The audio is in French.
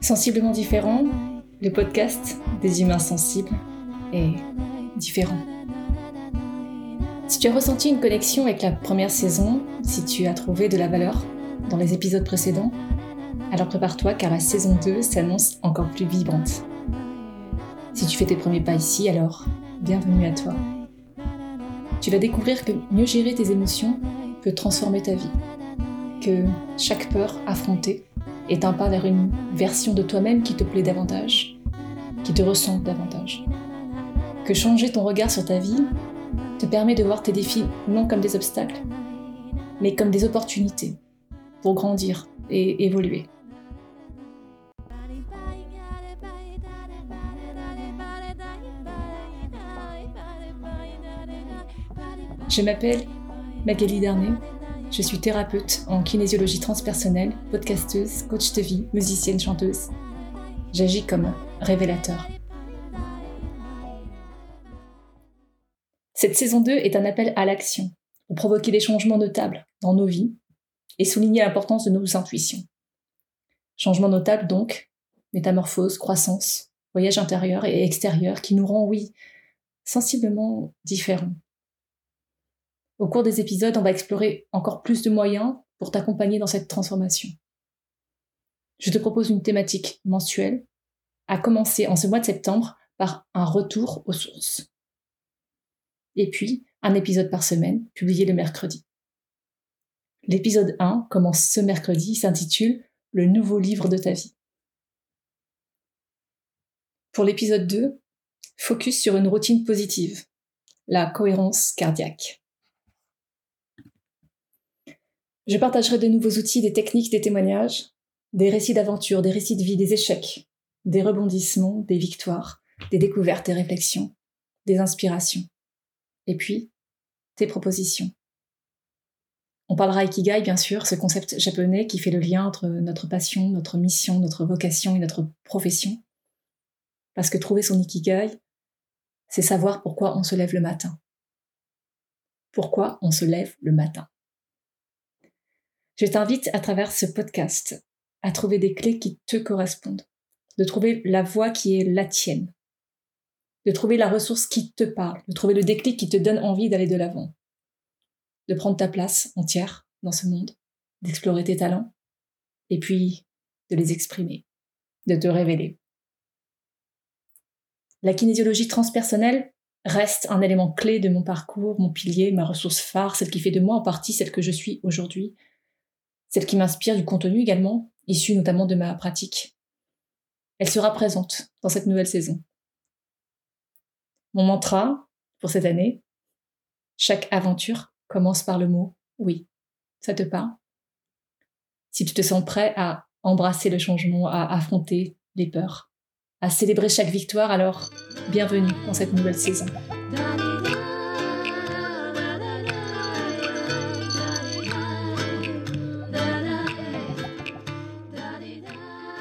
Sensiblement différent, le podcast des humains sensibles est différent. Si tu as ressenti une connexion avec la première saison, si tu as trouvé de la valeur dans les épisodes précédents, alors prépare-toi car la saison 2 s'annonce encore plus vibrante. Si tu fais tes premiers pas ici, alors bienvenue à toi. Tu vas découvrir que mieux gérer tes émotions peut transformer ta vie, que chaque peur affrontée est un pas vers une version de toi-même qui te plaît davantage, qui te ressemble davantage. Que changer ton regard sur ta vie te permet de voir tes défis non comme des obstacles, mais comme des opportunités pour grandir et évoluer. Je m'appelle Magali Darnay je suis thérapeute en kinésiologie transpersonnelle, podcasteuse, coach de vie, musicienne, chanteuse. J'agis comme révélateur. Cette saison 2 est un appel à l'action pour provoquer des changements notables dans nos vies et souligner l'importance de nos intuitions. Changements notables donc, métamorphose, croissance, voyage intérieur et extérieur qui nous rend, oui, sensiblement différents. Au cours des épisodes, on va explorer encore plus de moyens pour t'accompagner dans cette transformation. Je te propose une thématique mensuelle, à commencer en ce mois de septembre par un retour aux sources. Et puis, un épisode par semaine, publié le mercredi. L'épisode 1 commence ce mercredi, s'intitule Le nouveau livre de ta vie. Pour l'épisode 2, focus sur une routine positive, la cohérence cardiaque. Je partagerai de nouveaux outils, des techniques, des témoignages, des récits d'aventure, des récits de vie, des échecs, des rebondissements, des victoires, des découvertes, des réflexions, des inspirations. Et puis, tes propositions. On parlera Ikigai, bien sûr, ce concept japonais qui fait le lien entre notre passion, notre mission, notre vocation et notre profession. Parce que trouver son Ikigai, c'est savoir pourquoi on se lève le matin. Pourquoi on se lève le matin. Je t'invite à travers ce podcast à trouver des clés qui te correspondent, de trouver la voie qui est la tienne, de trouver la ressource qui te parle, de trouver le déclic qui te donne envie d'aller de l'avant, de prendre ta place entière dans ce monde, d'explorer tes talents, et puis de les exprimer, de te révéler. La kinésiologie transpersonnelle reste un élément clé de mon parcours, mon pilier, ma ressource phare, celle qui fait de moi en partie celle que je suis aujourd'hui, celle qui m'inspire du contenu également, issu notamment de ma pratique. Elle sera présente dans cette nouvelle saison. Mon mantra pour cette année, chaque aventure commence par le mot oui. Ça te parle? Si tu te sens prêt à embrasser le changement, à affronter les peurs, à célébrer chaque victoire, alors bienvenue dans cette nouvelle saison.